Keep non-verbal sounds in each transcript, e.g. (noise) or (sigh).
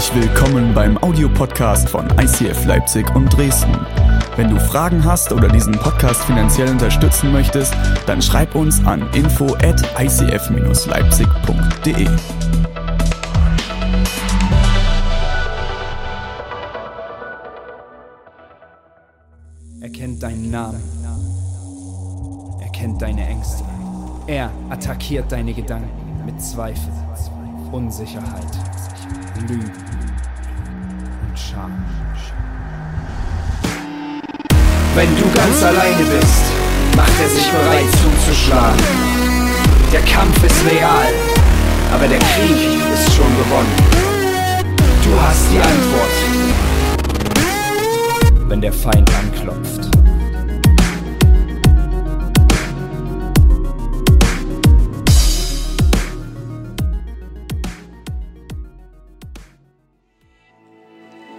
Herzlich willkommen beim Audiopodcast von ICF Leipzig und Dresden. Wenn du Fragen hast oder diesen Podcast finanziell unterstützen möchtest, dann schreib uns an info at icf-leipzig.de. Er kennt deinen Namen. Er kennt deine Ängste. Er attackiert deine Gedanken mit Zweifel, Unsicherheit, Lügen. Wenn du ganz alleine bist, macht er sich bereit zuzuschlagen. Der Kampf ist real, aber der Krieg ist schon gewonnen. Du hast die Antwort, wenn der Feind anklopft.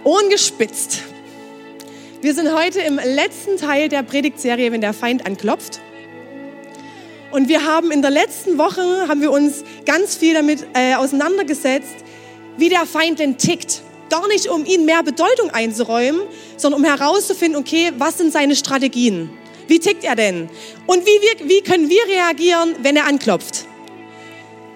Ohren gespitzt. Wir sind heute im letzten Teil der Predigtserie, wenn der Feind anklopft. Und wir haben in der letzten Woche haben wir uns ganz viel damit äh, auseinandergesetzt, wie der Feind denn tickt. Gar nicht, um ihm mehr Bedeutung einzuräumen, sondern um herauszufinden, okay, was sind seine Strategien? Wie tickt er denn? Und wie, wir, wie können wir reagieren, wenn er anklopft?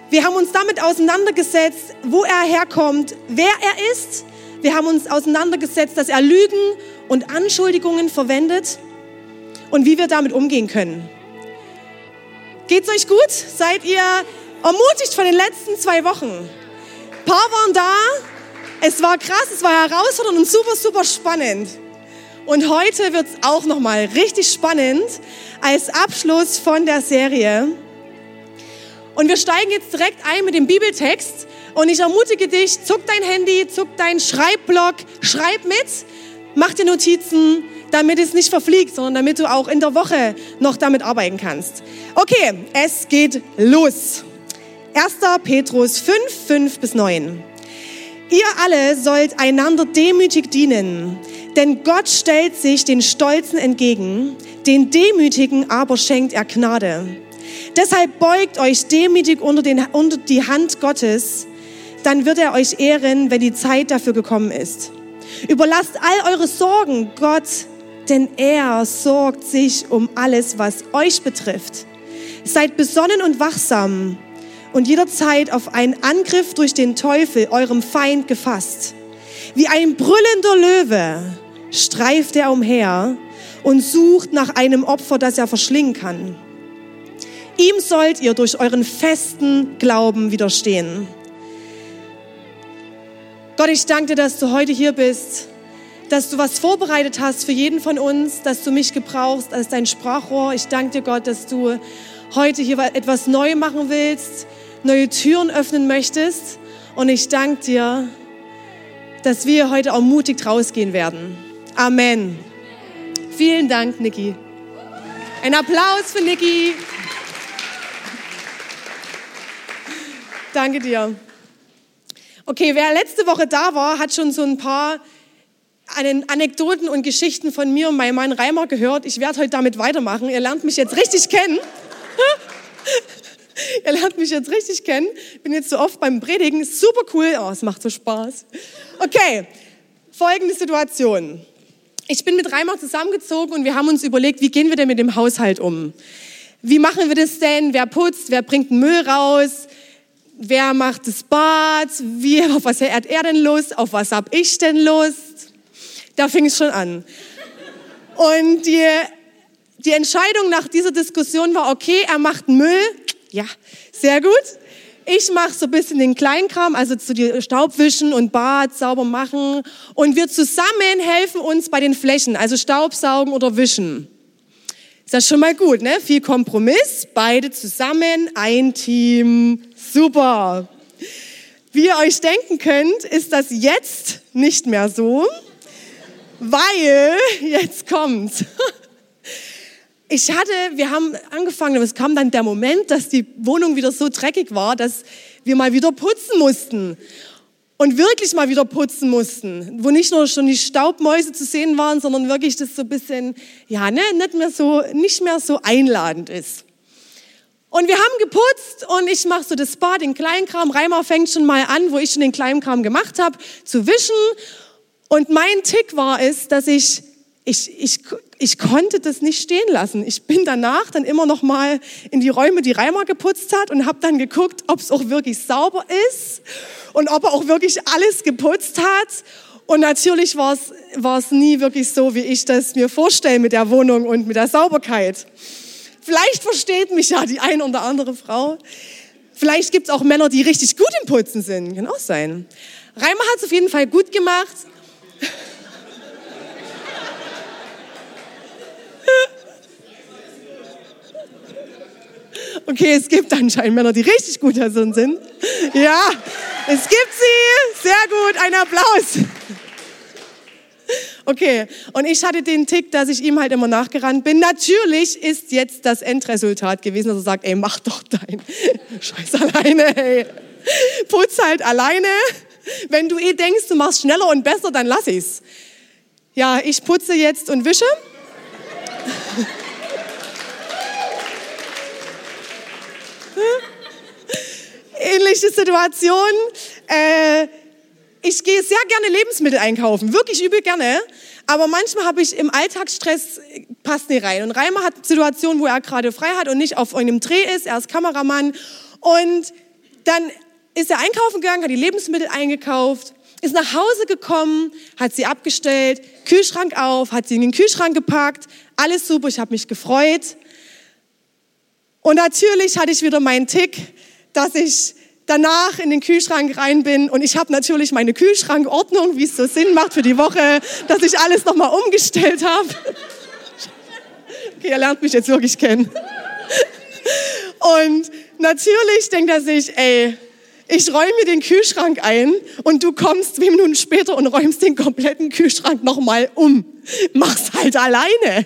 Wir haben uns damit auseinandergesetzt, wo er herkommt, wer er ist. Wir haben uns auseinandergesetzt, dass er Lügen und Anschuldigungen verwendet und wie wir damit umgehen können. Geht's euch gut? Seid ihr ermutigt von den letzten zwei Wochen? Ein paar waren da. Es war krass, es war herausfordernd und super, super spannend. Und heute wird's auch noch mal richtig spannend als Abschluss von der Serie. Und wir steigen jetzt direkt ein mit dem Bibeltext. Und ich ermutige dich, zuck dein Handy, zuck deinen Schreibblock, schreib mit, mach dir Notizen, damit es nicht verfliegt, sondern damit du auch in der Woche noch damit arbeiten kannst. Okay, es geht los. 1. Petrus 5, 5 bis 9. Ihr alle sollt einander demütig dienen, denn Gott stellt sich den Stolzen entgegen, den Demütigen aber schenkt er Gnade. Deshalb beugt euch demütig unter, den, unter die Hand Gottes, dann wird er euch ehren, wenn die Zeit dafür gekommen ist. Überlasst all eure Sorgen Gott, denn er sorgt sich um alles, was euch betrifft. Seid besonnen und wachsam und jederzeit auf einen Angriff durch den Teufel, eurem Feind, gefasst. Wie ein brüllender Löwe streift er umher und sucht nach einem Opfer, das er verschlingen kann. Ihm sollt ihr durch euren festen Glauben widerstehen. Gott, ich danke dir, dass du heute hier bist, dass du was vorbereitet hast für jeden von uns, dass du mich gebrauchst als dein Sprachrohr. Ich danke dir, Gott, dass du heute hier etwas neu machen willst, neue Türen öffnen möchtest. Und ich danke dir, dass wir heute auch mutig rausgehen werden. Amen. Vielen Dank, Niki. Ein Applaus für Niki. Danke dir. Okay, wer letzte Woche da war, hat schon so ein paar Anekdoten und Geschichten von mir und meinem Mann Reimer gehört. Ich werde heute damit weitermachen. Ihr lernt mich jetzt richtig kennen. (laughs) Ihr lernt mich jetzt richtig kennen. Bin jetzt so oft beim Predigen. Super cool. Oh, es macht so Spaß. Okay, folgende Situation. Ich bin mit Reimer zusammengezogen und wir haben uns überlegt, wie gehen wir denn mit dem Haushalt um? Wie machen wir das denn? Wer putzt? Wer bringt den Müll raus? Wer macht das Bad? Wie, auf was hat er denn Lust? Auf was habe ich denn Lust? Da fing es schon an. Und die, die Entscheidung nach dieser Diskussion war, okay, er macht Müll. Ja, sehr gut. Ich mache so ein bisschen den Kleinkram, also zu die Staubwischen und Bad sauber machen. Und wir zusammen helfen uns bei den Flächen, also Staubsaugen oder Wischen. Ist das schon mal gut, ne? Viel Kompromiss, beide zusammen, ein Team. Super. Wie ihr euch denken könnt, ist das jetzt nicht mehr so, weil (laughs) jetzt kommt. (laughs) Ich hatte, wir haben angefangen, es kam dann der Moment, dass die Wohnung wieder so dreckig war, dass wir mal wieder putzen mussten. Und wirklich mal wieder putzen mussten, wo nicht nur schon die Staubmäuse zu sehen waren, sondern wirklich das so ein bisschen, ja, ne, nicht mehr so, nicht mehr so einladend ist. Und wir haben geputzt und ich mache so das Bad, den Kleinkram. Reimer fängt schon mal an, wo ich schon den Kleinkram gemacht habe, zu wischen. Und mein Tick war es, dass ich, ich, ich, ich konnte das nicht stehen lassen. Ich bin danach dann immer noch mal in die Räume, die Reimer geputzt hat und habe dann geguckt, ob es auch wirklich sauber ist und ob er auch wirklich alles geputzt hat. Und natürlich war es nie wirklich so, wie ich das mir vorstelle mit der Wohnung und mit der Sauberkeit. Vielleicht versteht mich ja die eine oder andere Frau. Vielleicht gibt es auch Männer, die richtig gut im Putzen sind. Kann auch sein. Reimer hat es auf jeden Fall gut gemacht. (laughs) Okay, es gibt anscheinend Männer, die richtig gut da sind. Ja, es gibt sie. Sehr gut, ein Applaus. Okay, und ich hatte den Tick, dass ich ihm halt immer nachgerannt bin. Natürlich ist jetzt das Endresultat gewesen, dass er sagt, ey, mach doch dein (laughs) Scheiß alleine, ey. Putz halt alleine. Wenn du eh denkst, du machst schneller und besser, dann lass ich's. Ja, ich putze jetzt und wische. (laughs) Ähnliche Situation. Äh, ich gehe sehr gerne Lebensmittel einkaufen, wirklich übel gerne. Aber manchmal habe ich im Alltagsstress, passt nicht rein. Und Reimer hat Situationen, wo er gerade frei hat und nicht auf einem Dreh ist. Er ist Kameramann. Und dann ist er einkaufen gegangen, hat die Lebensmittel eingekauft, ist nach Hause gekommen, hat sie abgestellt, Kühlschrank auf, hat sie in den Kühlschrank gepackt. Alles super, ich habe mich gefreut. Und natürlich hatte ich wieder meinen Tick, dass ich danach in den Kühlschrank rein bin und ich habe natürlich meine Kühlschrankordnung, wie es so Sinn macht für die Woche, dass ich alles nochmal umgestellt habe. Okay, ihr lernt mich jetzt wirklich kennen. Und natürlich denkt er sich, ey, ich räume mir den Kühlschrank ein und du kommst zwei Minuten später und räumst den kompletten Kühlschrank nochmal um. Mach's halt alleine,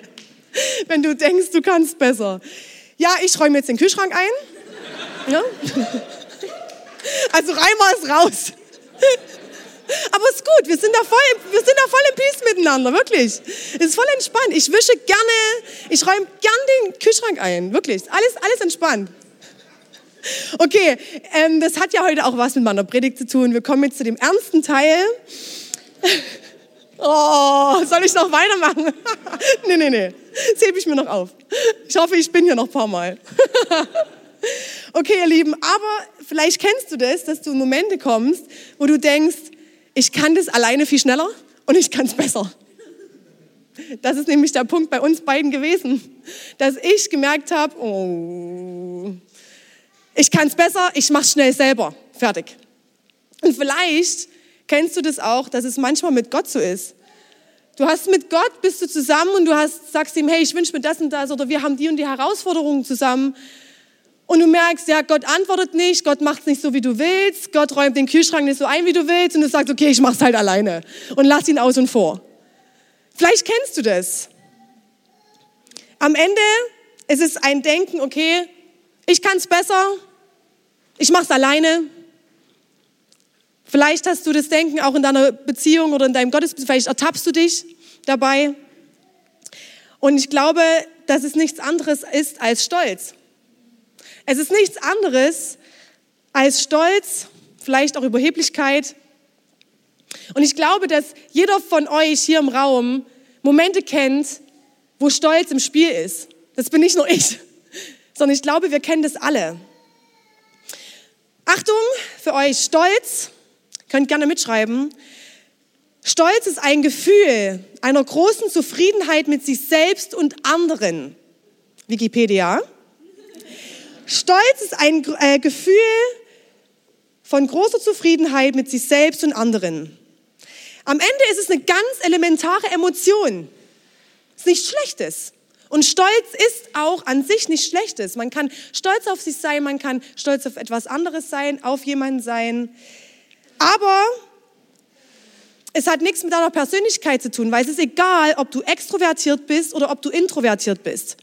wenn du denkst, du kannst besser. Ja, ich räume jetzt den Kühlschrank ein. Ja? Also Reimer ist raus. (laughs) Aber es ist gut, wir sind da voll, wir sind da voll im Peace miteinander, wirklich. Es ist voll entspannt. Ich wische gerne, ich räume gern den Kühlschrank ein, wirklich. Alles, alles entspannt. Okay, ähm, das hat ja heute auch was mit meiner Predigt zu tun. Wir kommen jetzt zu dem ernsten Teil. (laughs) Oh, soll ich noch weitermachen? (laughs) nee, nee, nee. Das hebe ich mir noch auf. Ich hoffe, ich bin hier noch ein paar Mal. Okay, ihr Lieben, aber vielleicht kennst du das, dass du in Momente kommst, wo du denkst, ich kann das alleine viel schneller und ich kann es besser. Das ist nämlich der Punkt bei uns beiden gewesen, dass ich gemerkt habe, oh, ich kann es besser, ich mache es schnell selber, fertig. Und vielleicht kennst du das auch, dass es manchmal mit Gott so ist. Du hast mit Gott, bist du zusammen und du hast, sagst ihm, hey, ich wünsche mir das und das oder wir haben die und die Herausforderungen zusammen. Und du merkst, ja, Gott antwortet nicht, Gott macht es nicht so, wie du willst, Gott räumt den Kühlschrank nicht so ein, wie du willst und du sagst, okay, ich mach's halt alleine und lass ihn aus und vor. Vielleicht kennst du das. Am Ende ist es ein Denken, okay, ich kann es besser, ich mache es alleine. Vielleicht hast du das Denken auch in deiner Beziehung oder in deinem Gottesbeziehung, vielleicht ertappst du dich dabei. Und ich glaube, dass es nichts anderes ist als Stolz. Es ist nichts anderes als Stolz, vielleicht auch Überheblichkeit. Und ich glaube, dass jeder von euch hier im Raum Momente kennt, wo Stolz im Spiel ist. Das bin nicht nur ich (laughs) sondern ich glaube, wir kennen das alle. Achtung für euch, Stolz, könnt gerne mitschreiben. Stolz ist ein Gefühl einer großen Zufriedenheit mit sich selbst und anderen. Wikipedia. Stolz ist ein äh, Gefühl von großer Zufriedenheit mit sich selbst und anderen. Am Ende ist es eine ganz elementare Emotion. Es ist nichts Schlechtes. Und Stolz ist auch an sich nichts Schlechtes. Man kann stolz auf sich sein, man kann stolz auf etwas anderes sein, auf jemanden sein. Aber es hat nichts mit deiner Persönlichkeit zu tun, weil es ist egal, ob du extrovertiert bist oder ob du introvertiert bist.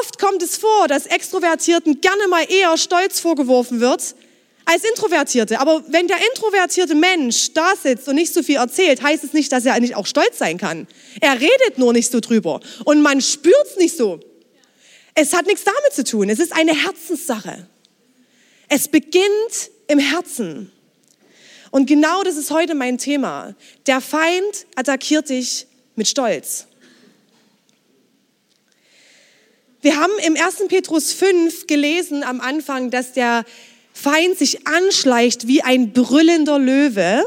Oft kommt es vor, dass Extrovertierten gerne mal eher Stolz vorgeworfen wird als Introvertierte. Aber wenn der introvertierte Mensch da sitzt und nicht so viel erzählt, heißt es nicht, dass er nicht auch stolz sein kann. Er redet nur nicht so drüber und man spürt es nicht so. Es hat nichts damit zu tun. Es ist eine Herzenssache. Es beginnt im Herzen. Und genau das ist heute mein Thema. Der Feind attackiert dich mit Stolz. Wir haben im 1. Petrus 5 gelesen am Anfang, dass der Feind sich anschleicht wie ein brüllender Löwe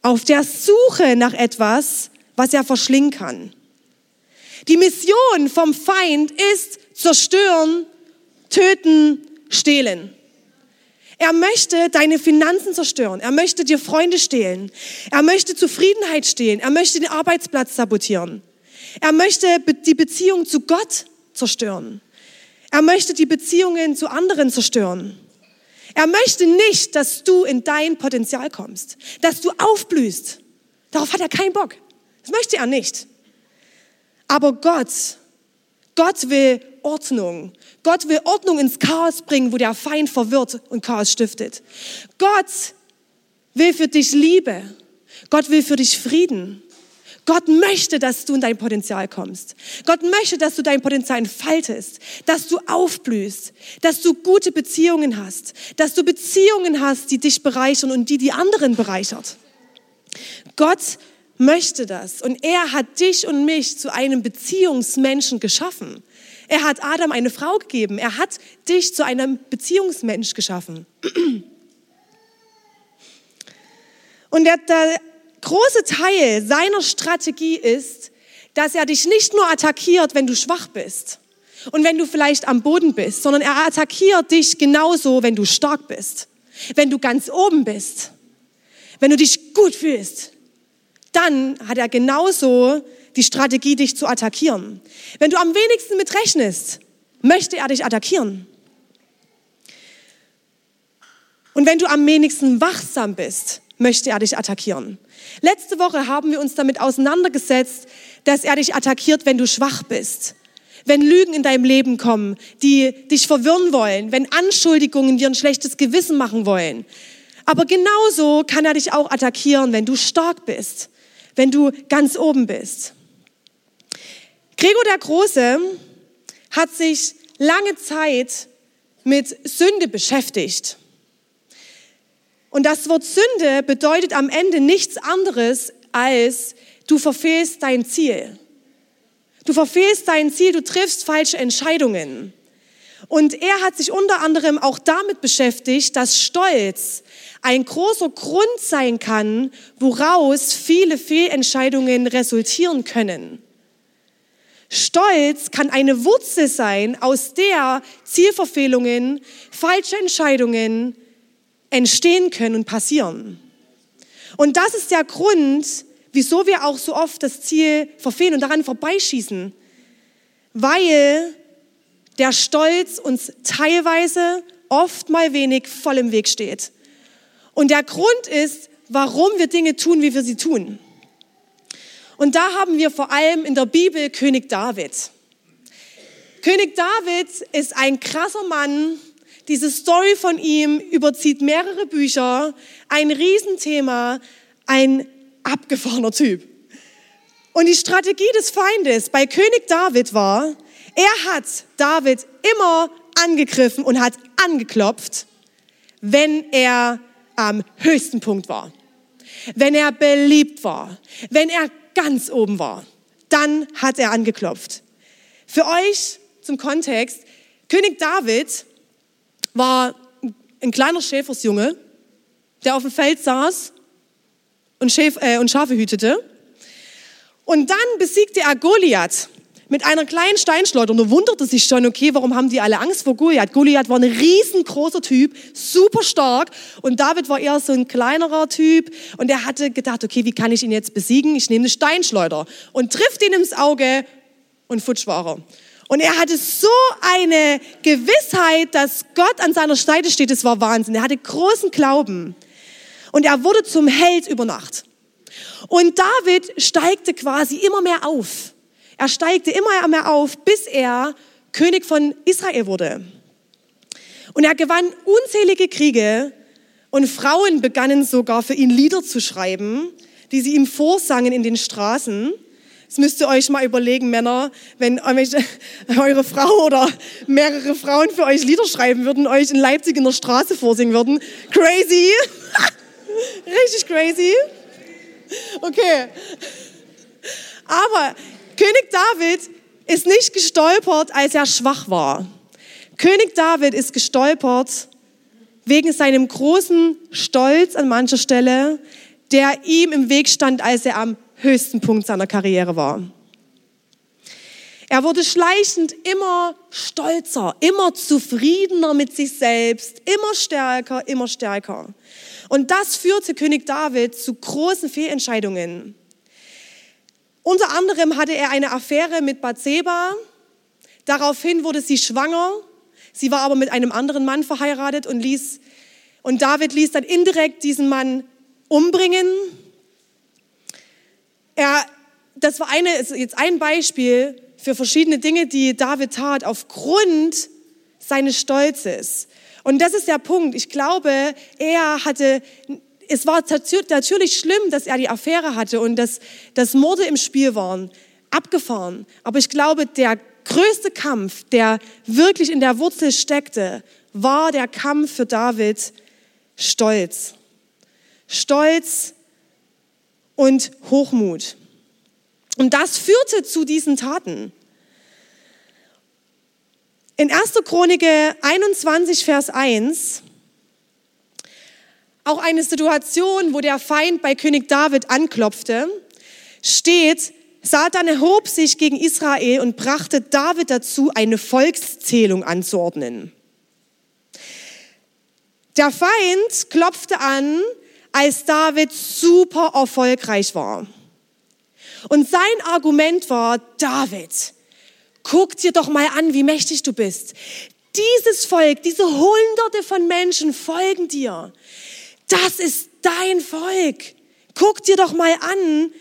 auf der Suche nach etwas, was er verschlingen kann. Die Mission vom Feind ist zerstören, töten, stehlen. Er möchte deine Finanzen zerstören. Er möchte dir Freunde stehlen. Er möchte Zufriedenheit stehlen. Er möchte den Arbeitsplatz sabotieren. Er möchte die Beziehung zu Gott zerstören. Er möchte die Beziehungen zu anderen zerstören. Er möchte nicht, dass du in dein Potenzial kommst, dass du aufblühst. Darauf hat er keinen Bock. Das möchte er nicht. Aber Gott, Gott will Ordnung. Gott will Ordnung ins Chaos bringen, wo der Feind verwirrt und Chaos stiftet. Gott will für dich Liebe. Gott will für dich Frieden. Gott möchte, dass du in dein Potenzial kommst. Gott möchte, dass du dein Potenzial entfaltest, dass du aufblühst, dass du gute Beziehungen hast, dass du Beziehungen hast, die dich bereichern und die die anderen bereichert. Gott möchte das und er hat dich und mich zu einem Beziehungsmenschen geschaffen. Er hat Adam eine Frau gegeben. Er hat dich zu einem Beziehungsmensch geschaffen. Und der, der große Teil seiner Strategie ist, dass er dich nicht nur attackiert, wenn du schwach bist und wenn du vielleicht am Boden bist, sondern er attackiert dich genauso, wenn du stark bist, wenn du ganz oben bist, wenn du dich gut fühlst. Dann hat er genauso die Strategie, dich zu attackieren. Wenn du am wenigsten mit rechnest, möchte er dich attackieren. Und wenn du am wenigsten wachsam bist, möchte er dich attackieren. Letzte Woche haben wir uns damit auseinandergesetzt, dass er dich attackiert, wenn du schwach bist. Wenn Lügen in deinem Leben kommen, die dich verwirren wollen, wenn Anschuldigungen dir ein schlechtes Gewissen machen wollen. Aber genauso kann er dich auch attackieren, wenn du stark bist, wenn du ganz oben bist. Gregor der Große hat sich lange Zeit mit Sünde beschäftigt. Und das Wort Sünde bedeutet am Ende nichts anderes als du verfehlst dein Ziel. Du verfehlst dein Ziel, du triffst falsche Entscheidungen. Und er hat sich unter anderem auch damit beschäftigt, dass Stolz ein großer Grund sein kann, woraus viele Fehlentscheidungen resultieren können. Stolz kann eine Wurzel sein, aus der Zielverfehlungen, falsche Entscheidungen, entstehen können und passieren. Und das ist der Grund, wieso wir auch so oft das Ziel verfehlen und daran vorbeischießen. Weil der Stolz uns teilweise oft mal wenig voll im Weg steht. Und der Grund ist, warum wir Dinge tun, wie wir sie tun. Und da haben wir vor allem in der Bibel König David. König David ist ein krasser Mann, diese Story von ihm überzieht mehrere Bücher, ein Riesenthema, ein abgefahrener Typ. Und die Strategie des Feindes bei König David war, er hat David immer angegriffen und hat angeklopft, wenn er am höchsten Punkt war. Wenn er beliebt war, wenn er ganz oben war, dann hat er angeklopft. Für euch zum Kontext, König David war ein kleiner Schäfersjunge, der auf dem Feld saß und, Schäf, äh, und Schafe hütete. Und dann besiegte er Goliath mit einer kleinen Steinschleuder und er wunderte sich schon, okay, warum haben die alle Angst vor Goliath? Goliath war ein riesengroßer Typ, super stark und David war eher so ein kleinerer Typ und er hatte gedacht, okay, wie kann ich ihn jetzt besiegen? Ich nehme eine Steinschleuder und trifft ihn ins Auge und futsch war er. Und er hatte so eine Gewissheit, dass Gott an seiner Seite steht. Es war Wahnsinn. Er hatte großen Glauben. Und er wurde zum Held über Nacht. Und David steigte quasi immer mehr auf. Er steigte immer mehr auf, bis er König von Israel wurde. Und er gewann unzählige Kriege und Frauen begannen sogar für ihn Lieder zu schreiben, die sie ihm vorsangen in den Straßen. Das müsst ihr euch mal überlegen, Männer, wenn (laughs) eure Frau oder mehrere Frauen für euch Lieder schreiben würden, euch in Leipzig in der Straße vorsingen würden. Crazy. (laughs) Richtig crazy. Okay. Aber König David ist nicht gestolpert, als er schwach war. König David ist gestolpert wegen seinem großen Stolz an mancher Stelle, der ihm im Weg stand, als er am höchsten Punkt seiner Karriere war. Er wurde schleichend immer stolzer, immer zufriedener mit sich selbst, immer stärker, immer stärker. Und das führte König David zu großen Fehlentscheidungen. Unter anderem hatte er eine Affäre mit Bathseba. Daraufhin wurde sie schwanger. Sie war aber mit einem anderen Mann verheiratet und ließ, und David ließ dann indirekt diesen Mann umbringen. Er, das war eine, jetzt ein Beispiel für verschiedene Dinge, die David tat aufgrund seines Stolzes. Und das ist der Punkt. Ich glaube, er hatte, es war natürlich schlimm, dass er die Affäre hatte und dass, dass Morde im Spiel waren. Abgefahren. Aber ich glaube, der größte Kampf, der wirklich in der Wurzel steckte, war der Kampf für David Stolz. Stolz und Hochmut. Und das führte zu diesen Taten. In 1. Chronike 21, Vers 1, auch eine Situation, wo der Feind bei König David anklopfte, steht, Satan erhob sich gegen Israel und brachte David dazu, eine Volkszählung anzuordnen. Der Feind klopfte an, als David super erfolgreich war. Und sein Argument war, David, guck dir doch mal an, wie mächtig du bist. Dieses Volk, diese Hunderte von Menschen folgen dir. Das ist dein Volk. Guck dir doch mal an,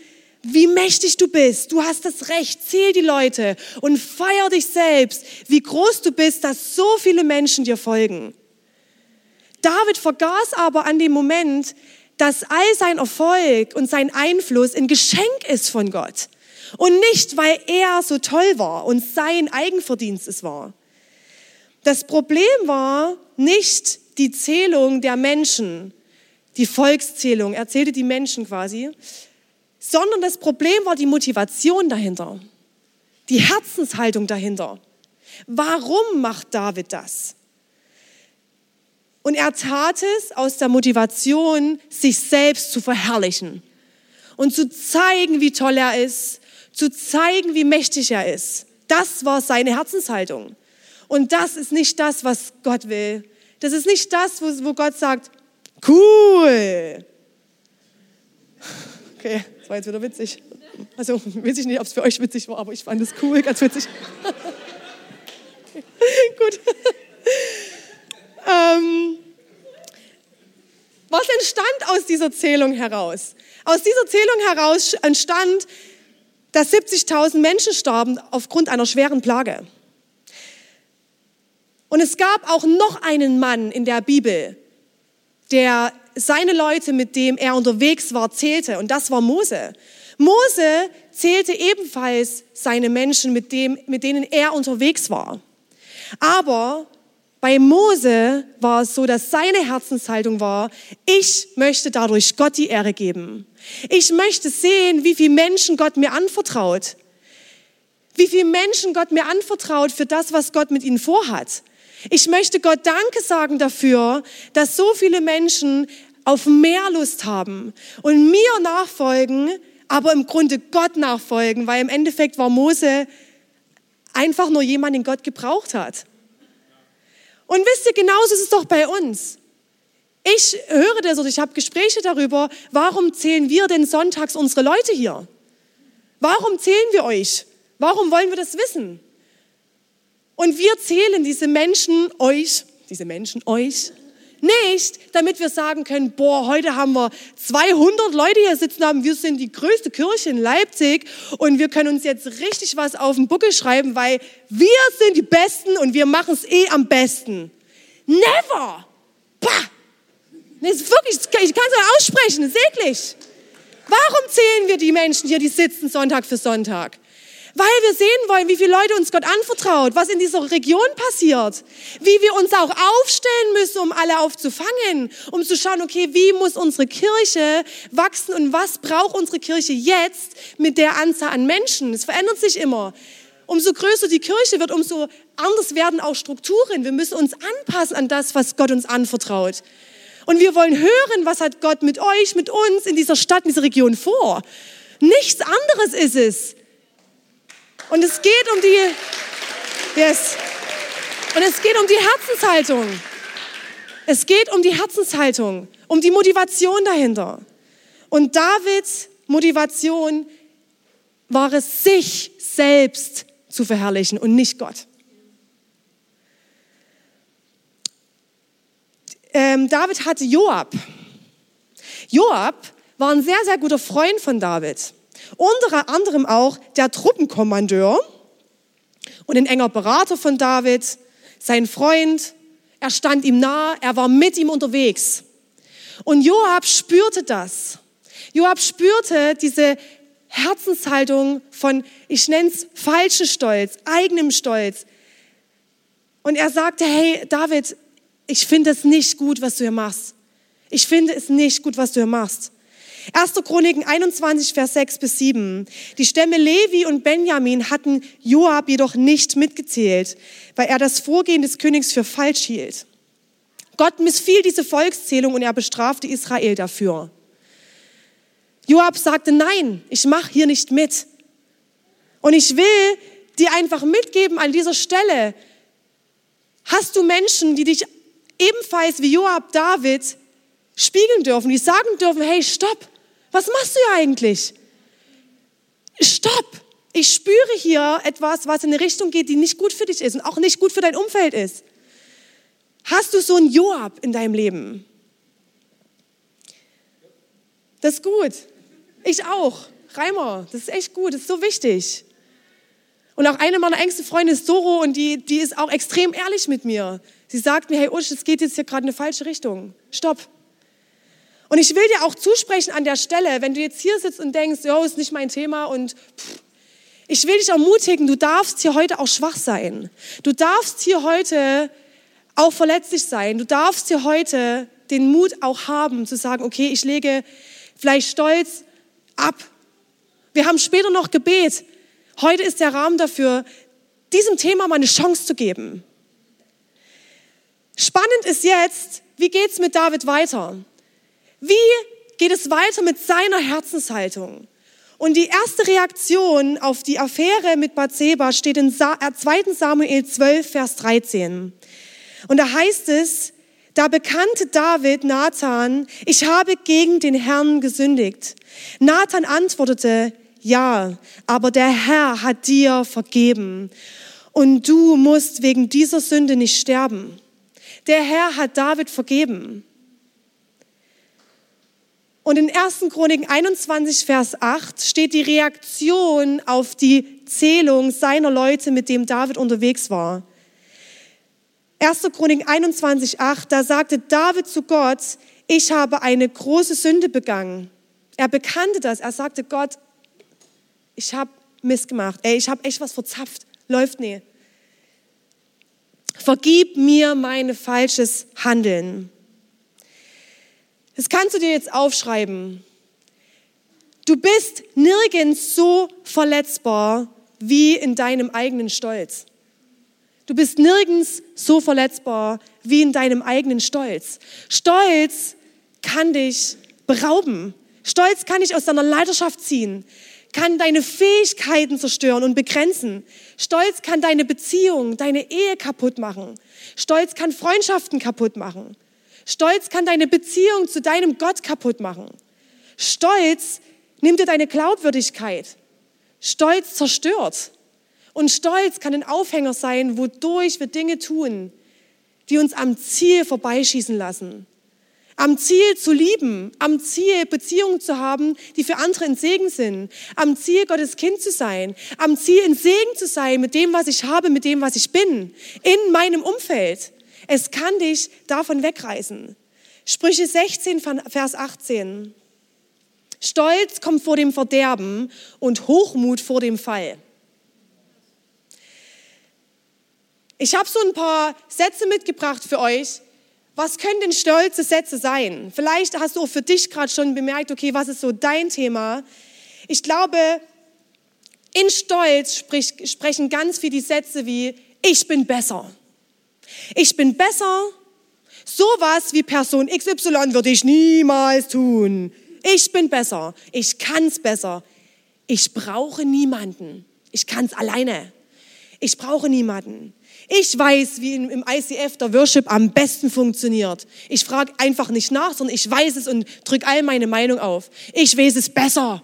wie mächtig du bist. Du hast das Recht. Zähl die Leute und feier dich selbst, wie groß du bist, dass so viele Menschen dir folgen. David vergaß aber an dem Moment, dass all sein Erfolg und sein Einfluss ein Geschenk ist von Gott. Und nicht, weil er so toll war und sein Eigenverdienst es war. Das Problem war nicht die Zählung der Menschen, die Volkszählung, er zählte die Menschen quasi, sondern das Problem war die Motivation dahinter, die Herzenshaltung dahinter. Warum macht David das? Und er tat es aus der Motivation, sich selbst zu verherrlichen und zu zeigen, wie toll er ist, zu zeigen, wie mächtig er ist. Das war seine Herzenshaltung. Und das ist nicht das, was Gott will. Das ist nicht das, wo, Gott sagt, cool. (laughs) Okay, das war jetzt wieder witzig. Also weiß ich nicht, ob es für euch witzig war, aber ich fand es cool, ganz witzig. (laughs) Gut. Ähm, was entstand aus dieser Zählung heraus? Aus dieser Zählung heraus entstand, dass 70.000 Menschen starben aufgrund einer schweren Plage. Und es gab auch noch einen Mann in der Bibel, der seine Leute, mit dem er unterwegs war, zählte. Und das war Mose. Mose zählte ebenfalls seine Menschen, mit, dem, mit denen er unterwegs war. Aber bei Mose war es so, dass seine Herzenshaltung war, ich möchte dadurch Gott die Ehre geben. Ich möchte sehen, wie viele Menschen Gott mir anvertraut. Wie viele Menschen Gott mir anvertraut für das, was Gott mit ihnen vorhat. Ich möchte Gott Danke sagen dafür, dass so viele Menschen auf mehr Lust haben und mir nachfolgen, aber im Grunde Gott nachfolgen, weil im Endeffekt war Mose einfach nur jemand, den Gott gebraucht hat. Und wisst ihr, genauso ist es doch bei uns. Ich höre das oder ich habe Gespräche darüber, warum zählen wir denn sonntags unsere Leute hier? Warum zählen wir euch? Warum wollen wir das wissen? Und wir zählen diese Menschen euch, diese Menschen euch, nicht, damit wir sagen können, boah, heute haben wir 200 Leute hier sitzen haben, wir sind die größte Kirche in Leipzig und wir können uns jetzt richtig was auf den Buckel schreiben, weil wir sind die Besten und wir machen es eh am besten. Never! Pah! Nee, ist wirklich, ich kann es nicht aussprechen, ist eklig. Warum zählen wir die Menschen hier, die sitzen Sonntag für Sonntag? Weil wir sehen wollen, wie viele Leute uns Gott anvertraut, was in dieser Region passiert, wie wir uns auch aufstellen müssen, um alle aufzufangen, um zu schauen, okay, wie muss unsere Kirche wachsen und was braucht unsere Kirche jetzt mit der Anzahl an Menschen. Es verändert sich immer. Umso größer die Kirche wird, umso anders werden auch Strukturen. Wir müssen uns anpassen an das, was Gott uns anvertraut. Und wir wollen hören, was hat Gott mit euch, mit uns in dieser Stadt, in dieser Region vor. Nichts anderes ist es. Und es geht um die, yes. Und es geht um die Herzenshaltung. Es geht um die Herzenshaltung, um die Motivation dahinter. Und Davids Motivation war es, sich selbst zu verherrlichen und nicht Gott. Ähm, David hatte Joab. Joab war ein sehr, sehr guter Freund von David. Unter anderem auch der Truppenkommandeur und ein enger Berater von David, sein Freund. Er stand ihm nah, er war mit ihm unterwegs. Und Joab spürte das. Joab spürte diese Herzenshaltung von, ich nenne es falschen Stolz, eigenem Stolz. Und er sagte, hey David, ich finde es nicht gut, was du hier machst. Ich finde es nicht gut, was du hier machst. 1. Chroniken 21, Vers 6 bis 7. Die Stämme Levi und Benjamin hatten Joab jedoch nicht mitgezählt, weil er das Vorgehen des Königs für falsch hielt. Gott missfiel diese Volkszählung und er bestrafte Israel dafür. Joab sagte, nein, ich mache hier nicht mit. Und ich will dir einfach mitgeben an dieser Stelle, hast du Menschen, die dich ebenfalls wie Joab David spiegeln dürfen, die sagen dürfen, hey, stopp, was machst du hier eigentlich? Stopp! Ich spüre hier etwas, was in eine Richtung geht, die nicht gut für dich ist und auch nicht gut für dein Umfeld ist. Hast du so einen Joab in deinem Leben? Das ist gut. Ich auch. Reimer, das ist echt gut, das ist so wichtig. Und auch eine meiner engsten Freunde ist Doro und die, die ist auch extrem ehrlich mit mir. Sie sagt mir, hey Usch, es geht jetzt hier gerade in eine falsche Richtung. Stopp. Und ich will dir auch zusprechen an der Stelle, wenn du jetzt hier sitzt und denkst, jo, ist nicht mein Thema und pff, ich will dich ermutigen, du darfst hier heute auch schwach sein. Du darfst hier heute auch verletzlich sein. Du darfst hier heute den Mut auch haben, zu sagen, okay, ich lege vielleicht Stolz ab. Wir haben später noch Gebet. Heute ist der Rahmen dafür, diesem Thema mal eine Chance zu geben. Spannend ist jetzt, wie geht's mit David weiter? Wie geht es weiter mit seiner Herzenshaltung? Und die erste Reaktion auf die Affäre mit Bathseba steht in 2. Äh, Samuel 12, Vers 13. Und da heißt es, da bekannte David Nathan, ich habe gegen den Herrn gesündigt. Nathan antwortete, ja, aber der Herr hat dir vergeben und du musst wegen dieser Sünde nicht sterben. Der Herr hat David vergeben. Und in 1. Chroniken 21, Vers 8 steht die Reaktion auf die Zählung seiner Leute, mit dem David unterwegs war. 1. Chroniken 21, 8, da sagte David zu Gott, ich habe eine große Sünde begangen. Er bekannte das. Er sagte, Gott, ich habe Mist gemacht. Ey, ich habe echt was verzapft. Läuft nie. Vergib mir mein falsches Handeln. Das kannst du dir jetzt aufschreiben. Du bist nirgends so verletzbar wie in deinem eigenen Stolz. Du bist nirgends so verletzbar wie in deinem eigenen Stolz. Stolz kann dich berauben. Stolz kann dich aus deiner Leidenschaft ziehen, kann deine Fähigkeiten zerstören und begrenzen. Stolz kann deine Beziehung, deine Ehe kaputt machen. Stolz kann Freundschaften kaputt machen. Stolz kann deine Beziehung zu deinem Gott kaputt machen. Stolz nimmt dir deine Glaubwürdigkeit. Stolz zerstört. Und Stolz kann ein Aufhänger sein, wodurch wir Dinge tun, die uns am Ziel vorbeischießen lassen. Am Ziel zu lieben, am Ziel Beziehungen zu haben, die für andere ein Segen sind, am Ziel Gottes Kind zu sein, am Ziel ein Segen zu sein mit dem, was ich habe, mit dem, was ich bin, in meinem Umfeld. Es kann dich davon wegreißen. Sprüche 16, Vers 18. Stolz kommt vor dem Verderben und Hochmut vor dem Fall. Ich habe so ein paar Sätze mitgebracht für euch. Was können denn stolze Sätze sein? Vielleicht hast du auch für dich gerade schon bemerkt, okay, was ist so dein Thema? Ich glaube, in Stolz sprich, sprechen ganz viel die Sätze wie, ich bin besser. Ich bin besser. Sowas wie Person XY würde ich niemals tun. Ich bin besser. Ich kann's besser. Ich brauche niemanden. Ich kann's alleine. Ich brauche niemanden. Ich weiß, wie im ICF der Worship am besten funktioniert. Ich frage einfach nicht nach, sondern ich weiß es und drücke all meine Meinung auf. Ich weiß es besser.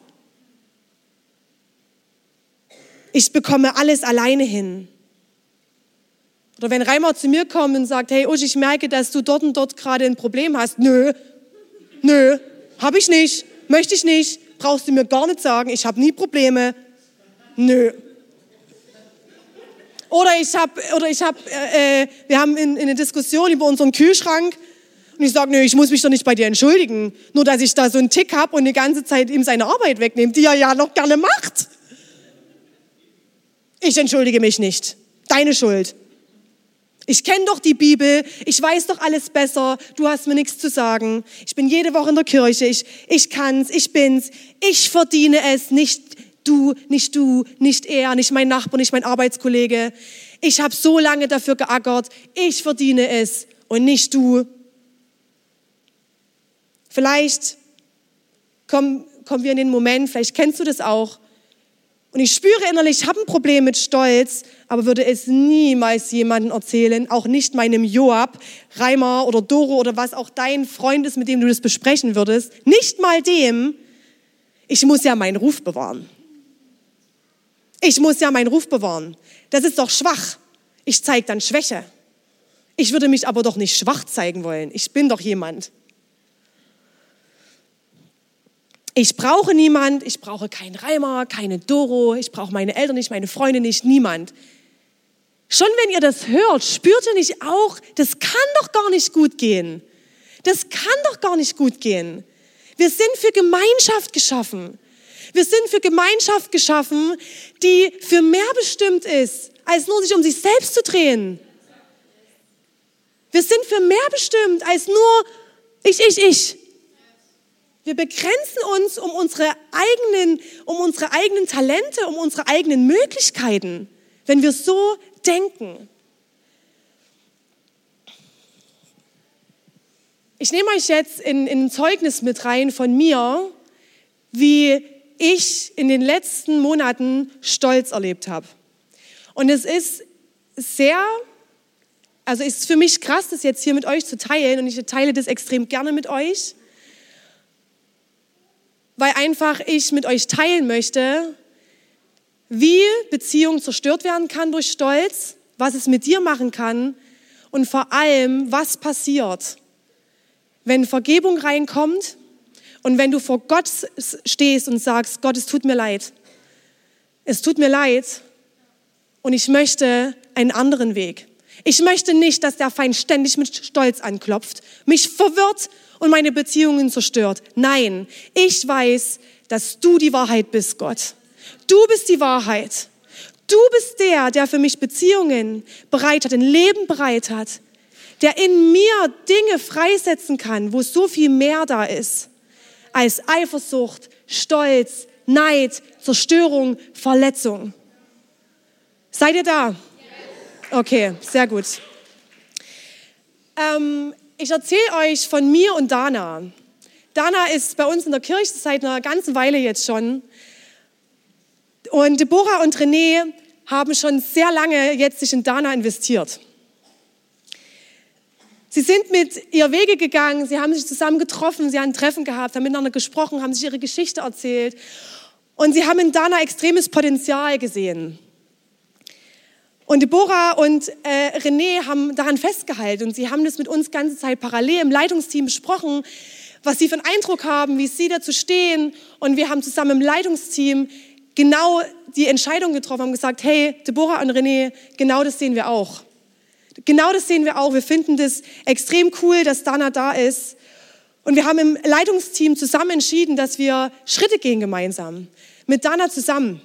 Ich bekomme alles alleine hin. Oder wenn Reimer zu mir kommt und sagt, hey Usch, ich merke, dass du dort und dort gerade ein Problem hast. Nö, nö, habe ich nicht, möchte ich nicht, brauchst du mir gar nicht sagen, ich habe nie Probleme. Nö. Oder ich habe, oder äh, äh, wir haben in, in eine Diskussion über unseren Kühlschrank und ich sage, nö, ich muss mich doch nicht bei dir entschuldigen, nur dass ich da so einen Tick habe und die ganze Zeit ihm seine Arbeit wegnehme, die er ja noch gerne macht. Ich entschuldige mich nicht. Deine Schuld. Ich kenne doch die Bibel, ich weiß doch alles besser, du hast mir nichts zu sagen. Ich bin jede Woche in der Kirche, ich, ich kann's, ich bin's, ich verdiene es, nicht du, nicht du, nicht er, nicht mein Nachbar, nicht mein Arbeitskollege. Ich habe so lange dafür geackert, ich verdiene es und nicht du. Vielleicht kommen, kommen wir in den Moment, vielleicht kennst du das auch, und ich spüre innerlich, ich habe ein Problem mit Stolz, aber würde es niemals jemandem erzählen, auch nicht meinem Joab, Reimer oder Doro oder was auch dein Freund ist, mit dem du das besprechen würdest. Nicht mal dem. Ich muss ja meinen Ruf bewahren. Ich muss ja meinen Ruf bewahren. Das ist doch schwach. Ich zeige dann Schwäche. Ich würde mich aber doch nicht schwach zeigen wollen. Ich bin doch jemand. Ich brauche niemand, ich brauche keinen Reimer, keine Doro, ich brauche meine Eltern nicht, meine Freunde nicht, niemand. Schon wenn ihr das hört, spürt ihr nicht auch, das kann doch gar nicht gut gehen. Das kann doch gar nicht gut gehen. Wir sind für Gemeinschaft geschaffen. Wir sind für Gemeinschaft geschaffen, die für mehr bestimmt ist, als nur sich um sich selbst zu drehen. Wir sind für mehr bestimmt, als nur ich, ich, ich. Wir begrenzen uns um unsere eigenen, um unsere eigenen Talente, um unsere eigenen Möglichkeiten, wenn wir so denken. Ich nehme euch jetzt in, in ein Zeugnis mit rein von mir, wie ich in den letzten Monaten Stolz erlebt habe. Und es ist sehr, also ist für mich krass, das jetzt hier mit euch zu teilen und ich teile das extrem gerne mit euch weil einfach ich mit euch teilen möchte, wie Beziehung zerstört werden kann durch Stolz, was es mit dir machen kann und vor allem, was passiert, wenn Vergebung reinkommt und wenn du vor Gott stehst und sagst, Gott, es tut mir leid. Es tut mir leid und ich möchte einen anderen Weg. Ich möchte nicht, dass der Feind ständig mit Stolz anklopft, mich verwirrt und meine Beziehungen zerstört. Nein, ich weiß, dass du die Wahrheit bist, Gott. Du bist die Wahrheit. Du bist der, der für mich Beziehungen bereit hat, ein Leben bereit hat, der in mir Dinge freisetzen kann, wo so viel mehr da ist als Eifersucht, Stolz, Neid, Zerstörung, Verletzung. Seid ihr da? Okay, sehr gut. Ähm, ich erzähle euch von mir und Dana. Dana ist bei uns in der Kirche seit einer ganzen Weile jetzt schon. Und Deborah und René haben schon sehr lange jetzt sich in Dana investiert. Sie sind mit ihr Wege gegangen, sie haben sich zusammen getroffen, sie haben ein Treffen gehabt, haben miteinander gesprochen, haben sich ihre Geschichte erzählt. Und sie haben in Dana extremes Potenzial gesehen. Und Deborah und äh, René haben daran festgehalten und sie haben das mit uns ganze Zeit parallel im Leitungsteam besprochen, was sie für einen Eindruck haben, wie sie dazu stehen. Und wir haben zusammen im Leitungsteam genau die Entscheidung getroffen, haben gesagt, hey, Deborah und René, genau das sehen wir auch. Genau das sehen wir auch. Wir finden das extrem cool, dass Dana da ist. Und wir haben im Leitungsteam zusammen entschieden, dass wir Schritte gehen gemeinsam. Mit Dana zusammen.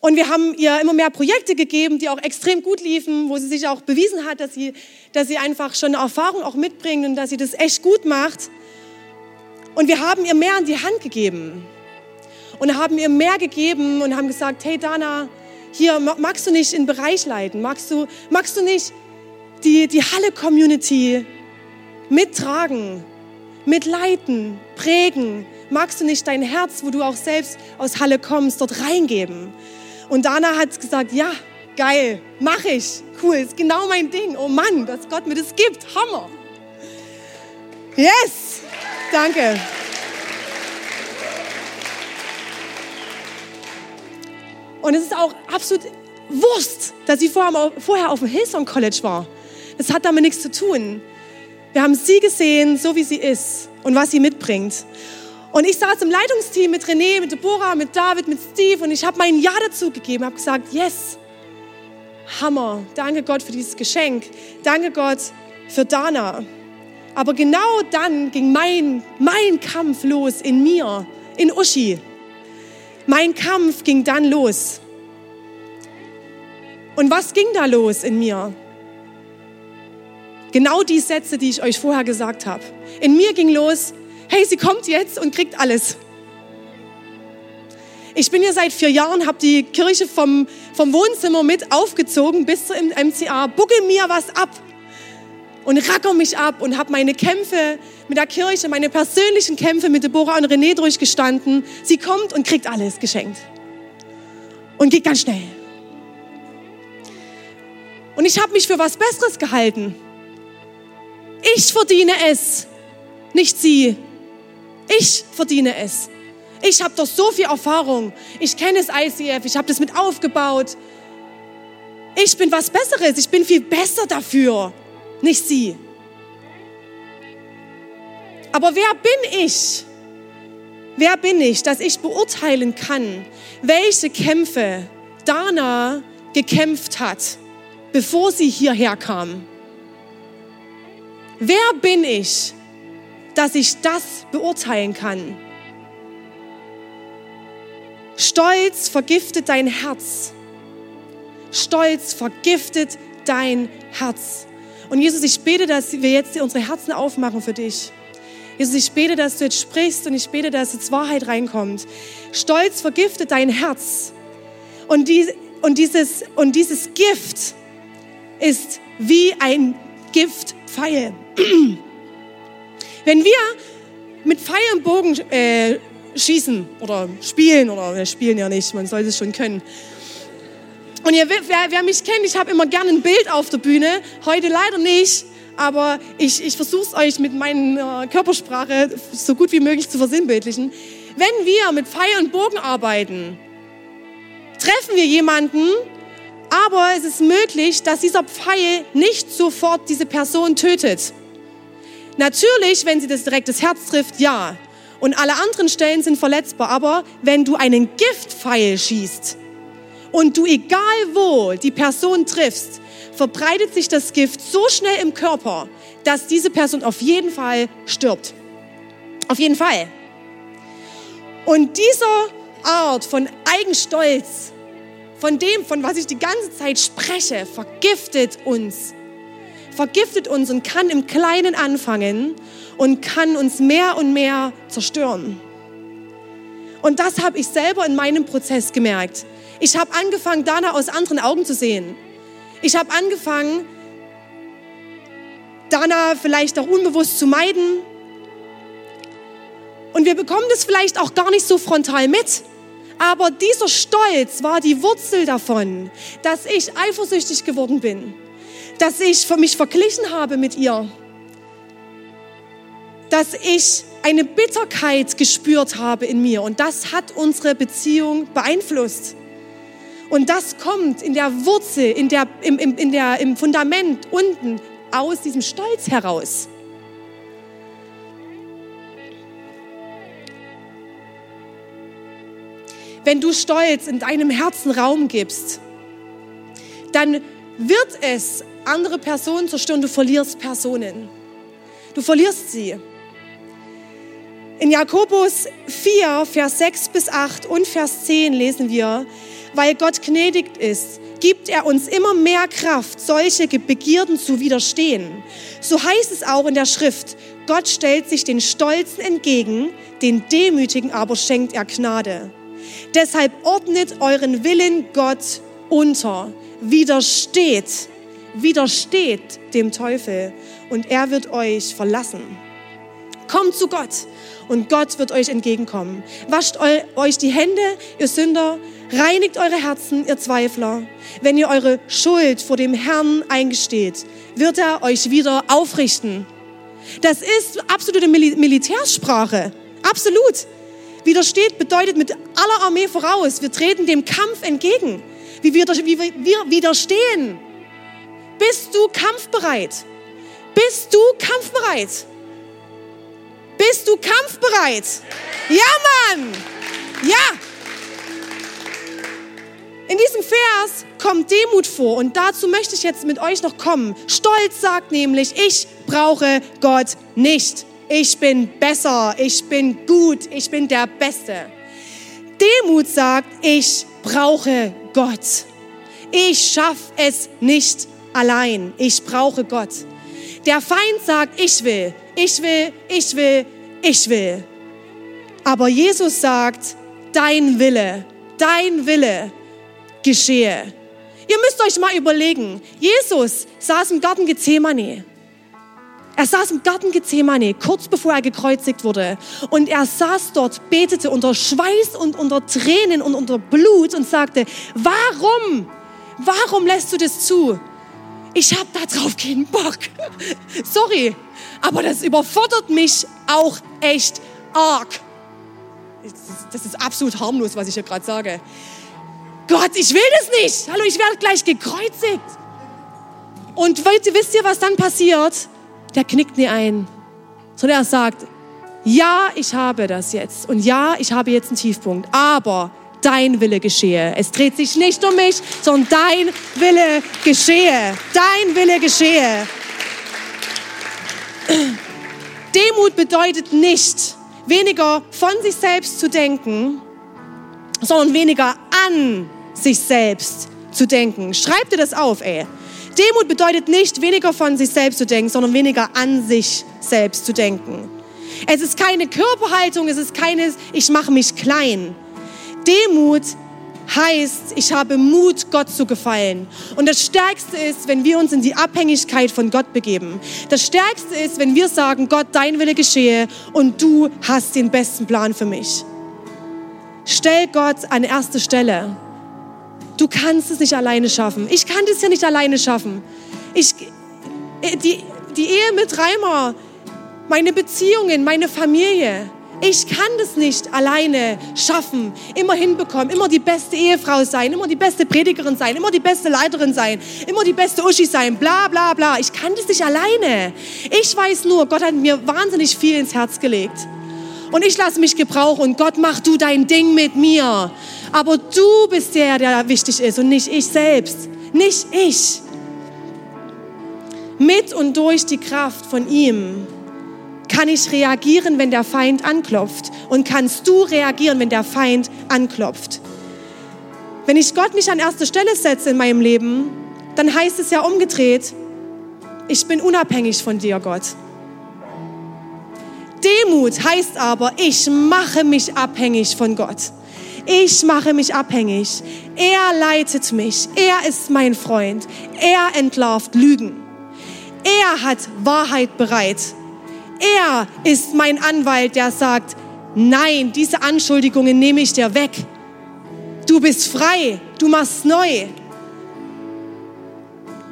Und wir haben ihr immer mehr Projekte gegeben, die auch extrem gut liefen, wo sie sich auch bewiesen hat, dass sie, dass sie einfach schon Erfahrung auch mitbringt und dass sie das echt gut macht. Und wir haben ihr mehr an die Hand gegeben. Und haben ihr mehr gegeben und haben gesagt, hey Dana, hier magst du nicht in Bereich leiten, magst du, magst du nicht die, die Halle-Community mittragen, mitleiten, prägen, magst du nicht dein Herz, wo du auch selbst aus Halle kommst, dort reingeben? Und Dana hat gesagt, ja, geil, mach ich, cool, ist genau mein Ding. Oh Mann, dass Gott mir das gibt, Hammer. Yes, danke. Und es ist auch absolut Wurst, dass sie vorher auf dem Hillsong College war. Das hat damit nichts zu tun. Wir haben sie gesehen, so wie sie ist und was sie mitbringt. Und ich saß im Leitungsteam mit René, mit Deborah, mit David, mit Steve und ich habe mein Ja dazu gegeben, habe gesagt, yes, Hammer, danke Gott für dieses Geschenk, danke Gott für Dana. Aber genau dann ging mein, mein Kampf los in mir, in Uschi. Mein Kampf ging dann los. Und was ging da los in mir? Genau die Sätze, die ich euch vorher gesagt habe. In mir ging los, hey, sie kommt jetzt und kriegt alles. Ich bin hier seit vier Jahren, habe die Kirche vom, vom Wohnzimmer mit aufgezogen bis zum MCA, buckel mir was ab und racker mich ab und habe meine Kämpfe mit der Kirche, meine persönlichen Kämpfe mit Deborah und René durchgestanden. Sie kommt und kriegt alles geschenkt. Und geht ganz schnell. Und ich habe mich für was Besseres gehalten. Ich verdiene es, nicht sie. Ich verdiene es. Ich habe doch so viel Erfahrung. Ich kenne das ICF, ich habe das mit aufgebaut. Ich bin was Besseres, ich bin viel besser dafür, nicht sie. Aber wer bin ich? Wer bin ich, dass ich beurteilen kann, welche Kämpfe Dana gekämpft hat, bevor sie hierher kam? Wer bin ich, dass ich das beurteilen kann. Stolz vergiftet dein Herz. Stolz vergiftet dein Herz. Und Jesus, ich bete, dass wir jetzt unsere Herzen aufmachen für dich. Jesus, ich bete, dass du jetzt sprichst und ich bete, dass jetzt Wahrheit reinkommt. Stolz vergiftet dein Herz. Und, die, und, dieses, und dieses Gift ist wie ein Giftpfeil. (clears throat) Wenn wir mit Pfeil und Bogen äh, schießen oder spielen, oder wir spielen ja nicht, man soll es schon können. Und ihr, wer, wer mich kennt, ich habe immer gerne ein Bild auf der Bühne, heute leider nicht, aber ich, ich versuche es euch mit meiner Körpersprache so gut wie möglich zu versinnbildlichen. Wenn wir mit Pfeil und Bogen arbeiten, treffen wir jemanden, aber es ist möglich, dass dieser Pfeil nicht sofort diese Person tötet. Natürlich, wenn sie das direkt das Herz trifft, ja. Und alle anderen Stellen sind verletzbar. Aber wenn du einen Giftpfeil schießt und du egal wo die Person triffst, verbreitet sich das Gift so schnell im Körper, dass diese Person auf jeden Fall stirbt. Auf jeden Fall. Und dieser Art von Eigenstolz, von dem, von was ich die ganze Zeit spreche, vergiftet uns vergiftet uns und kann im Kleinen anfangen und kann uns mehr und mehr zerstören. Und das habe ich selber in meinem Prozess gemerkt. Ich habe angefangen, Dana aus anderen Augen zu sehen. Ich habe angefangen, Dana vielleicht auch unbewusst zu meiden. Und wir bekommen das vielleicht auch gar nicht so frontal mit. Aber dieser Stolz war die Wurzel davon, dass ich eifersüchtig geworden bin dass ich mich verglichen habe mit ihr, dass ich eine Bitterkeit gespürt habe in mir und das hat unsere Beziehung beeinflusst. Und das kommt in der Wurzel, in der, im, im, in der, im Fundament unten aus diesem Stolz heraus. Wenn du Stolz in deinem Herzen Raum gibst, dann wird es andere Personen zerstören, du verlierst Personen. Du verlierst sie. In Jakobus 4, Vers 6 bis 8 und Vers 10 lesen wir, weil Gott gnädig ist, gibt er uns immer mehr Kraft, solche Begierden zu widerstehen. So heißt es auch in der Schrift, Gott stellt sich den Stolzen entgegen, den Demütigen aber schenkt er Gnade. Deshalb ordnet euren Willen Gott unter, widersteht, widersteht dem Teufel und er wird euch verlassen. Kommt zu Gott und Gott wird euch entgegenkommen. Wascht euch die Hände, ihr Sünder, reinigt eure Herzen, ihr Zweifler. Wenn ihr eure Schuld vor dem Herrn eingesteht, wird er euch wieder aufrichten. Das ist absolute Mil Militärsprache. Absolut. Widersteht bedeutet mit aller Armee voraus. Wir treten dem Kampf entgegen. Wie wir, wie wir widerstehen. Bist du kampfbereit? Bist du kampfbereit? Bist du kampfbereit? Ja, Mann! Ja! In diesem Vers kommt Demut vor und dazu möchte ich jetzt mit euch noch kommen. Stolz sagt nämlich, ich brauche Gott nicht. Ich bin besser, ich bin gut, ich bin der Beste. Demut sagt, ich brauche Gott. Ich schaffe es nicht allein. Ich brauche Gott. Der Feind sagt, ich will, ich will, ich will, ich will. Aber Jesus sagt, dein Wille, dein Wille geschehe. Ihr müsst euch mal überlegen, Jesus saß im Garten Gethsemane. Er saß im Garten Gethsemane, kurz bevor er gekreuzigt wurde. Und er saß dort, betete unter Schweiß und unter Tränen und unter Blut und sagte, warum, warum lässt du das zu? Ich habe da drauf keinen Bock. Sorry, aber das überfordert mich auch echt arg. Das ist absolut harmlos, was ich hier gerade sage. Gott, ich will das nicht. Hallo, ich werde gleich gekreuzigt. Und wisst ihr, was dann passiert? Der knickt nie ein, sondern er sagt, ja, ich habe das jetzt. Und ja, ich habe jetzt einen Tiefpunkt. Aber dein Wille geschehe. Es dreht sich nicht um mich, sondern dein Wille geschehe. Dein Wille geschehe. Demut bedeutet nicht, weniger von sich selbst zu denken, sondern weniger an sich selbst zu denken. Schreib dir das auf, ey. Demut bedeutet nicht, weniger von sich selbst zu denken, sondern weniger an sich selbst zu denken. Es ist keine Körperhaltung, es ist keines, ich mache mich klein. Demut heißt, ich habe Mut, Gott zu gefallen. Und das Stärkste ist, wenn wir uns in die Abhängigkeit von Gott begeben. Das Stärkste ist, wenn wir sagen, Gott, dein Wille geschehe und du hast den besten Plan für mich. Stell Gott an erste Stelle. Du kannst es nicht alleine schaffen. Ich kann das ja nicht alleine schaffen. Ich, die, die Ehe mit Reimer, meine Beziehungen, meine Familie. Ich kann das nicht alleine schaffen, immer hinbekommen, immer die beste Ehefrau sein, immer die beste Predigerin sein, immer die beste Leiterin sein, immer die beste Uschi sein, bla bla bla. Ich kann das nicht alleine. Ich weiß nur, Gott hat mir wahnsinnig viel ins Herz gelegt. Und ich lasse mich gebrauchen und Gott, mach du dein Ding mit mir. Aber du bist der, der wichtig ist und nicht ich selbst. Nicht ich. Mit und durch die Kraft von ihm kann ich reagieren, wenn der Feind anklopft. Und kannst du reagieren, wenn der Feind anklopft. Wenn ich Gott nicht an erste Stelle setze in meinem Leben, dann heißt es ja umgedreht, ich bin unabhängig von dir, Gott. Demut heißt aber, ich mache mich abhängig von Gott. Ich mache mich abhängig. Er leitet mich. Er ist mein Freund. Er entlarvt Lügen. Er hat Wahrheit bereit. Er ist mein Anwalt, der sagt, nein, diese Anschuldigungen nehme ich dir weg. Du bist frei. Du machst neu.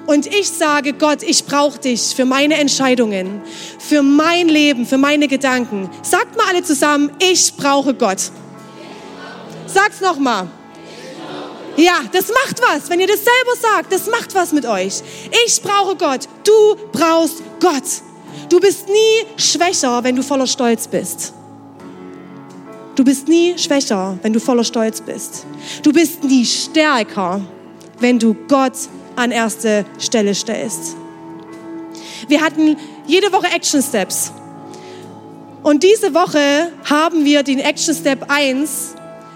Und ich sage, Gott, ich brauche dich für meine Entscheidungen, für mein Leben, für meine Gedanken. Sagt mal alle zusammen, ich brauche Gott. Sag's noch mal. Ja, das macht was. Wenn ihr das selber sagt, das macht was mit euch. Ich brauche Gott. Du brauchst Gott. Du bist nie schwächer, wenn du voller Stolz bist. Du bist nie schwächer, wenn du voller Stolz bist. Du bist nie stärker, wenn du Gott an erste Stelle stellst. Wir hatten jede Woche Action Steps. Und diese Woche haben wir den Action Step 1,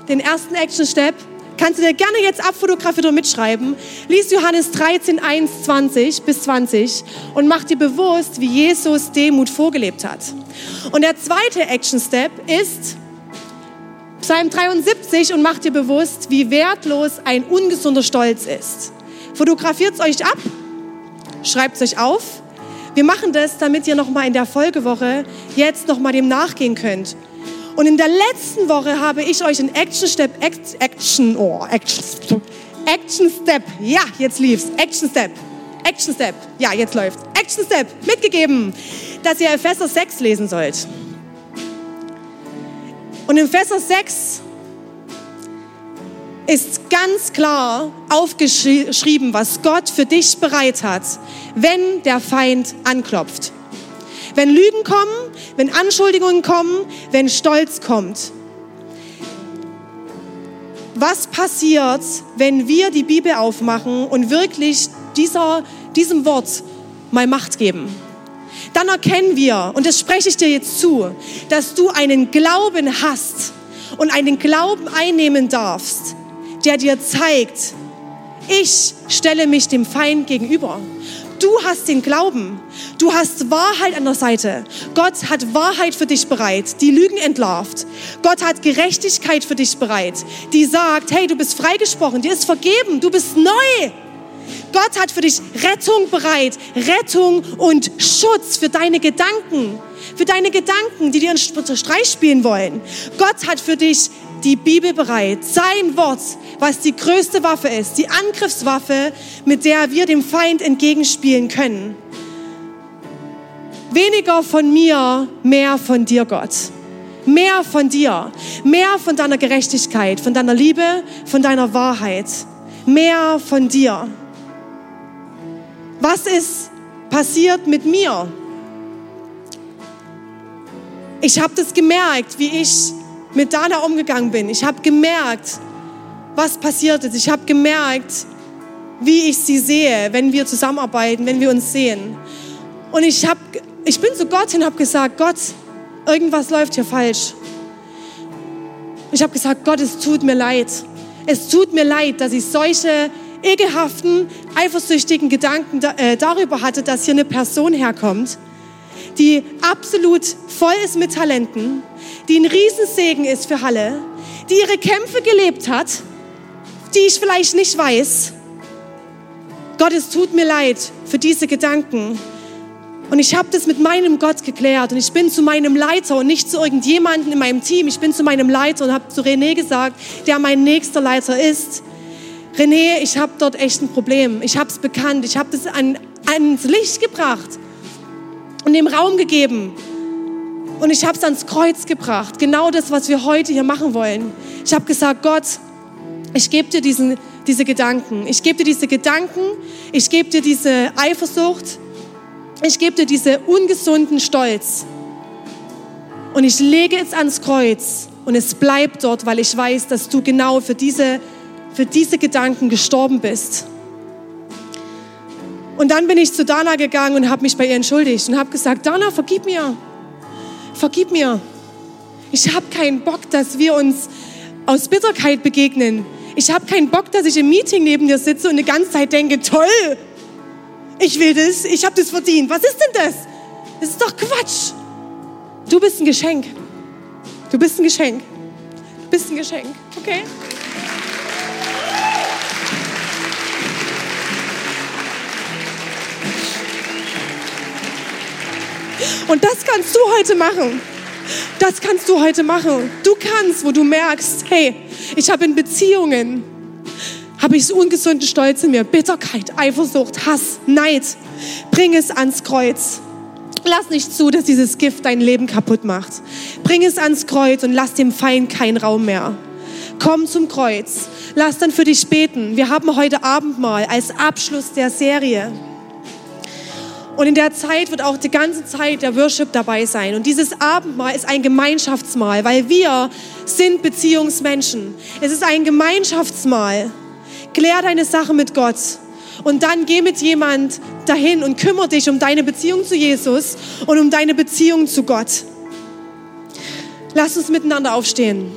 den ersten Action Step. Kannst du dir gerne jetzt abfotografieren oder mitschreiben. Lies Johannes 13, 1, 20 bis 20 und mach dir bewusst, wie Jesus Demut vorgelebt hat. Und der zweite Action Step ist Psalm 73 und mach dir bewusst, wie wertlos ein ungesunder Stolz ist. Fotografiert es euch ab, schreibt es euch auf. Wir machen das, damit ihr nochmal in der Folgewoche jetzt nochmal dem nachgehen könnt. Und in der letzten Woche habe ich euch einen Action Step, Action, oh, Action, Action Step, ja, jetzt lief's, Action Step, Action Step, ja, jetzt läuft, Action Step mitgegeben, dass ihr Epheser 6 lesen sollt. Und im Epheser 6 ist ganz klar aufgeschrieben, was Gott für dich bereit hat, wenn der Feind anklopft. Wenn Lügen kommen, wenn Anschuldigungen kommen, wenn Stolz kommt. Was passiert, wenn wir die Bibel aufmachen und wirklich dieser, diesem Wort mal Macht geben? Dann erkennen wir, und das spreche ich dir jetzt zu, dass du einen Glauben hast und einen Glauben einnehmen darfst, der dir zeigt, ich stelle mich dem Feind gegenüber. Du hast den Glauben. Du hast Wahrheit an der Seite. Gott hat Wahrheit für dich bereit, die Lügen entlarvt. Gott hat Gerechtigkeit für dich bereit, die sagt, hey, du bist freigesprochen, dir ist vergeben, du bist neu. Gott hat für dich Rettung bereit, Rettung und Schutz für deine Gedanken, für deine Gedanken, die dir einen Streich spielen wollen. Gott hat für dich die Bibel bereit, sein Wort, was die größte Waffe ist, die Angriffswaffe, mit der wir dem Feind entgegenspielen können. Weniger von mir, mehr von dir, Gott. Mehr von dir, mehr von deiner Gerechtigkeit, von deiner Liebe, von deiner Wahrheit. Mehr von dir. Was ist passiert mit mir? Ich habe das gemerkt, wie ich mit Dana umgegangen bin. Ich habe gemerkt, was passiert ist. Ich habe gemerkt, wie ich sie sehe, wenn wir zusammenarbeiten, wenn wir uns sehen. Und ich, hab, ich bin zu Gott und habe gesagt, Gott, irgendwas läuft hier falsch. Ich habe gesagt, Gott, es tut mir leid. Es tut mir leid, dass ich solche ekelhaften, eifersüchtigen Gedanken äh, darüber hatte, dass hier eine Person herkommt, die absolut voll ist mit Talenten, die ein Riesensegen ist für Halle, die ihre Kämpfe gelebt hat, die ich vielleicht nicht weiß. Gott, es tut mir leid für diese Gedanken. Und ich habe das mit meinem Gott geklärt und ich bin zu meinem Leiter und nicht zu irgendjemandem in meinem Team. Ich bin zu meinem Leiter und habe zu René gesagt, der mein nächster Leiter ist. René, ich habe dort echt ein Problem. Ich habe es bekannt. Ich habe das an, ans Licht gebracht und dem Raum gegeben. Und ich habe es ans Kreuz gebracht. Genau das, was wir heute hier machen wollen. Ich habe gesagt, Gott, ich gebe dir diesen, diese Gedanken. Ich gebe dir diese Gedanken. Ich gebe dir diese Eifersucht. Ich gebe dir diese ungesunden Stolz. Und ich lege es ans Kreuz. Und es bleibt dort, weil ich weiß, dass du genau für diese, für diese Gedanken gestorben bist. Und dann bin ich zu Dana gegangen und habe mich bei ihr entschuldigt und habe gesagt, Dana, vergib mir vergib mir. Ich habe keinen Bock, dass wir uns aus Bitterkeit begegnen. Ich habe keinen Bock, dass ich im Meeting neben dir sitze und die ganze Zeit denke, toll, ich will das, ich habe das verdient. Was ist denn das? Das ist doch Quatsch. Du bist ein Geschenk. Du bist ein Geschenk. Du bist ein Geschenk, okay? Und das kannst du heute machen. Das kannst du heute machen. Du kannst, wo du merkst, hey, ich habe in Beziehungen, habe ich so ungesunden Stolz in mir, Bitterkeit, Eifersucht, Hass, Neid. Bring es ans Kreuz. Lass nicht zu, dass dieses Gift dein Leben kaputt macht. Bring es ans Kreuz und lass dem Feind keinen Raum mehr. Komm zum Kreuz. Lass dann für dich beten. Wir haben heute Abendmahl als Abschluss der Serie. Und in der Zeit wird auch die ganze Zeit der Worship dabei sein. Und dieses Abendmahl ist ein Gemeinschaftsmahl, weil wir sind Beziehungsmenschen. Es ist ein Gemeinschaftsmahl. Klär deine Sache mit Gott. Und dann geh mit jemand dahin und kümmere dich um deine Beziehung zu Jesus und um deine Beziehung zu Gott. Lasst uns miteinander aufstehen.